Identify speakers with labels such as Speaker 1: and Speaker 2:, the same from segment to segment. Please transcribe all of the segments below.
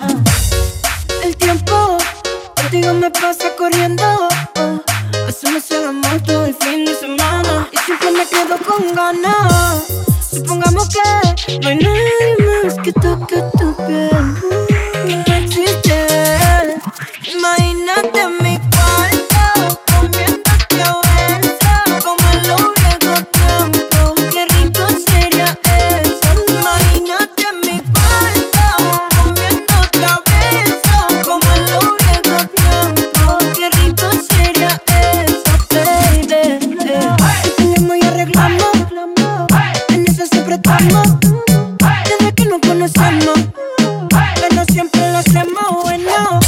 Speaker 1: Ah. El tiempo contigo me pasa corriendo. Ah. Uh. Hacemos el amor todo el fin de semana y siempre me quedo con ganas. Supongamos que no hay nadie más que toque tu piel. Nos conocemos Pero siempre lo hacemos bueno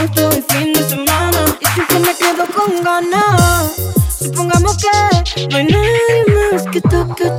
Speaker 1: hagamos todo fin de semana. Y siempre me quedo con ganas Supongamos que no hay nadie más que toque